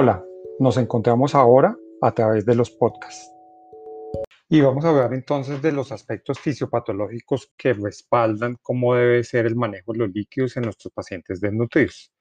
Hola, nos encontramos ahora a través de los podcasts. Y vamos a hablar entonces de los aspectos fisiopatológicos que respaldan cómo debe ser el manejo de los líquidos en nuestros pacientes desnutridos.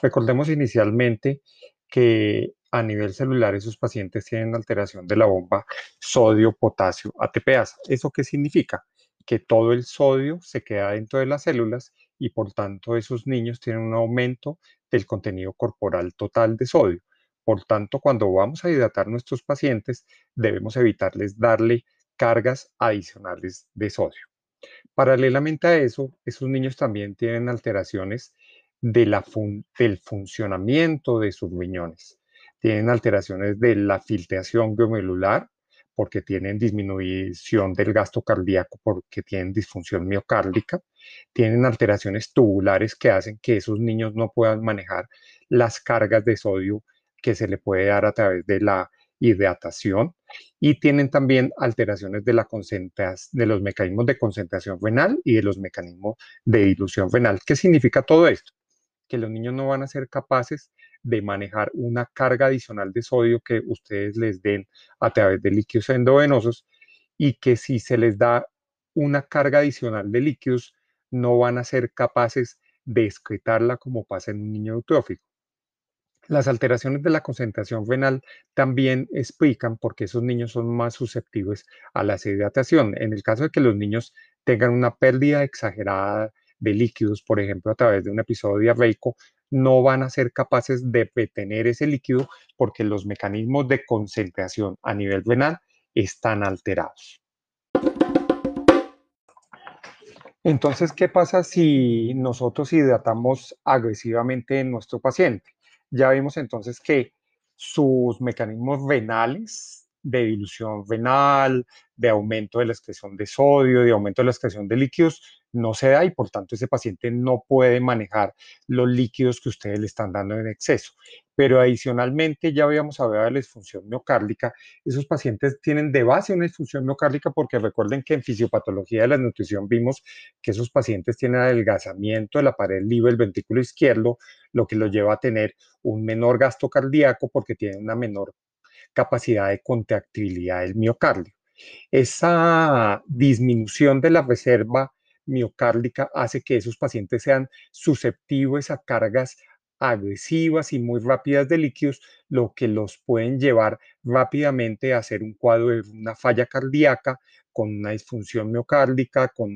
Recordemos inicialmente que a nivel celular esos pacientes tienen alteración de la bomba sodio-potasio ATPase. ¿Eso qué significa? Que todo el sodio se queda dentro de las células y por tanto esos niños tienen un aumento del contenido corporal total de sodio. Por tanto, cuando vamos a hidratar nuestros pacientes, debemos evitarles darle cargas adicionales de sodio. Paralelamente a eso, esos niños también tienen alteraciones del funcionamiento de sus riñones. Tienen alteraciones de la filtración glomerular porque tienen disminución del gasto cardíaco, porque tienen disfunción miocárdica. Tienen alteraciones tubulares que hacen que esos niños no puedan manejar las cargas de sodio que se le puede dar a través de la hidratación y tienen también alteraciones de, la de los mecanismos de concentración renal y de los mecanismos de dilución renal. ¿Qué significa todo esto? Que los niños no van a ser capaces de manejar una carga adicional de sodio que ustedes les den a través de líquidos endovenosos y que si se les da una carga adicional de líquidos no van a ser capaces de excretarla como pasa en un niño eutrófico. Las alteraciones de la concentración renal también explican por qué esos niños son más susceptibles a la deshidratación. En el caso de que los niños tengan una pérdida exagerada de líquidos, por ejemplo, a través de un episodio diarreico, no van a ser capaces de retener ese líquido porque los mecanismos de concentración a nivel renal están alterados. Entonces, ¿qué pasa si nosotros hidratamos agresivamente en nuestro paciente? Ya vimos entonces que sus mecanismos renales de dilución renal, de aumento de la excreción de sodio, de aumento de la excreción de líquidos, no se da y por tanto ese paciente no puede manejar los líquidos que ustedes le están dando en exceso. Pero adicionalmente ya habíamos hablado de la disfunción miocárdica. Esos pacientes tienen de base una disfunción miocárdica porque recuerden que en fisiopatología de la nutrición vimos que esos pacientes tienen adelgazamiento de la pared libre del ventrículo izquierdo, lo que los lleva a tener un menor gasto cardíaco porque tienen una menor capacidad de contractibilidad del miocardio. Esa disminución de la reserva miocárdica hace que esos pacientes sean susceptibles a cargas agresivas y muy rápidas de líquidos, lo que los pueden llevar rápidamente a hacer un cuadro de una falla cardíaca con una disfunción miocárdica, con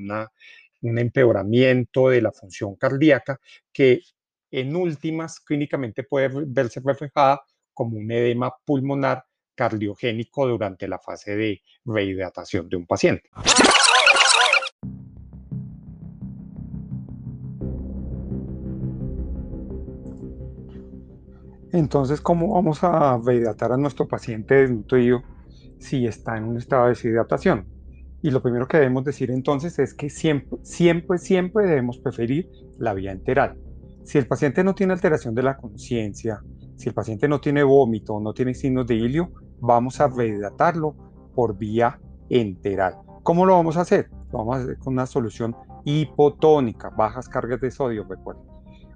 un empeoramiento de la función cardíaca que en últimas clínicamente puede verse reflejada como un edema pulmonar cardiogénico durante la fase de rehidratación de un paciente. Entonces, ¿cómo vamos a rehidratar a nuestro paciente desnutrido si está en un estado de deshidratación? Y lo primero que debemos decir entonces es que siempre, siempre, siempre debemos preferir la vía enteral. Si el paciente no tiene alteración de la conciencia, si el paciente no tiene vómito, no tiene signos de hilio, vamos a rehidratarlo por vía enteral. ¿Cómo lo vamos a hacer? Lo vamos a hacer con una solución hipotónica, bajas cargas de sodio, recuerden.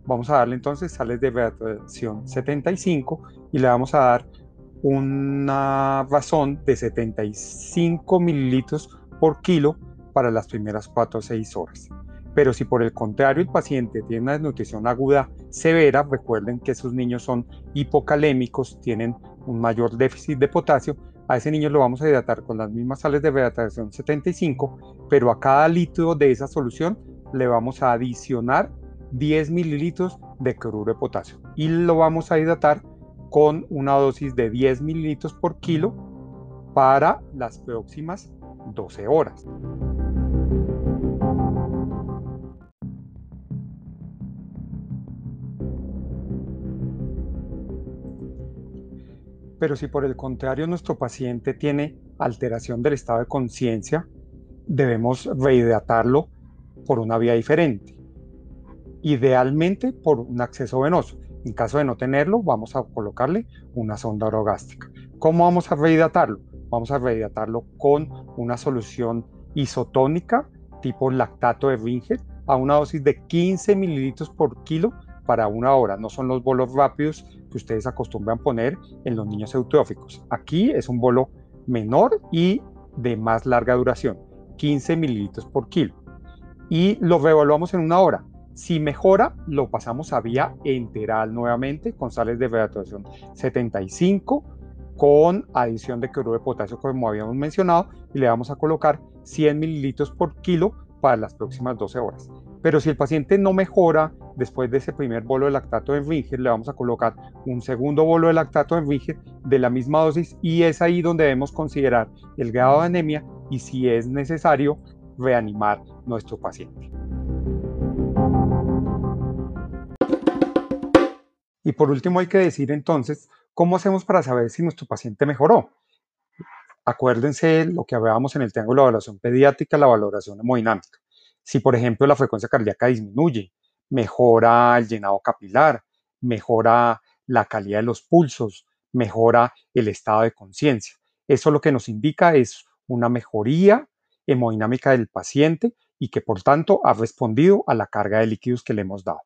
Vamos a darle entonces sales de hidratación 75 y le vamos a dar una razón de 75 mililitros por kilo para las primeras 4 o 6 horas. Pero si por el contrario el paciente tiene una desnutrición aguda severa, recuerden que esos niños son hipocalémicos, tienen un mayor déficit de potasio, a ese niño lo vamos a hidratar con las mismas sales de hidratación 75, pero a cada litro de esa solución le vamos a adicionar 10 mililitros de cloruro de potasio y lo vamos a hidratar con una dosis de 10 mililitros por kilo para las próximas 12 horas. Pero si por el contrario nuestro paciente tiene alteración del estado de conciencia, debemos rehidratarlo por una vía diferente. Idealmente por un acceso venoso. En caso de no tenerlo, vamos a colocarle una sonda orogástrica. ¿Cómo vamos a rehidratarlo? Vamos a rehidratarlo con una solución isotónica tipo lactato de Ringer a una dosis de 15 mililitros por kilo para una hora, no son los bolos rápidos que ustedes acostumbran poner en los niños eutróficos. Aquí es un bolo menor y de más larga duración, 15 mililitros por kilo. Y lo revaluamos en una hora. Si mejora, lo pasamos a vía enteral nuevamente con sales de reactuación 75 con adición de cloruro de potasio como habíamos mencionado y le vamos a colocar 100 mililitros por kilo para las próximas 12 horas. Pero si el paciente no mejora después de ese primer bolo de lactato de Ringer, le vamos a colocar un segundo bolo de lactato de Ringer de la misma dosis y es ahí donde debemos considerar el grado de anemia y si es necesario reanimar nuestro paciente. Y por último hay que decir entonces, ¿cómo hacemos para saber si nuestro paciente mejoró? Acuérdense lo que hablábamos en el triángulo de evaluación pediátrica, la valoración hemodinámica. Si, por ejemplo, la frecuencia cardíaca disminuye, mejora el llenado capilar, mejora la calidad de los pulsos, mejora el estado de conciencia. Eso lo que nos indica es una mejoría hemodinámica del paciente y que por tanto ha respondido a la carga de líquidos que le hemos dado.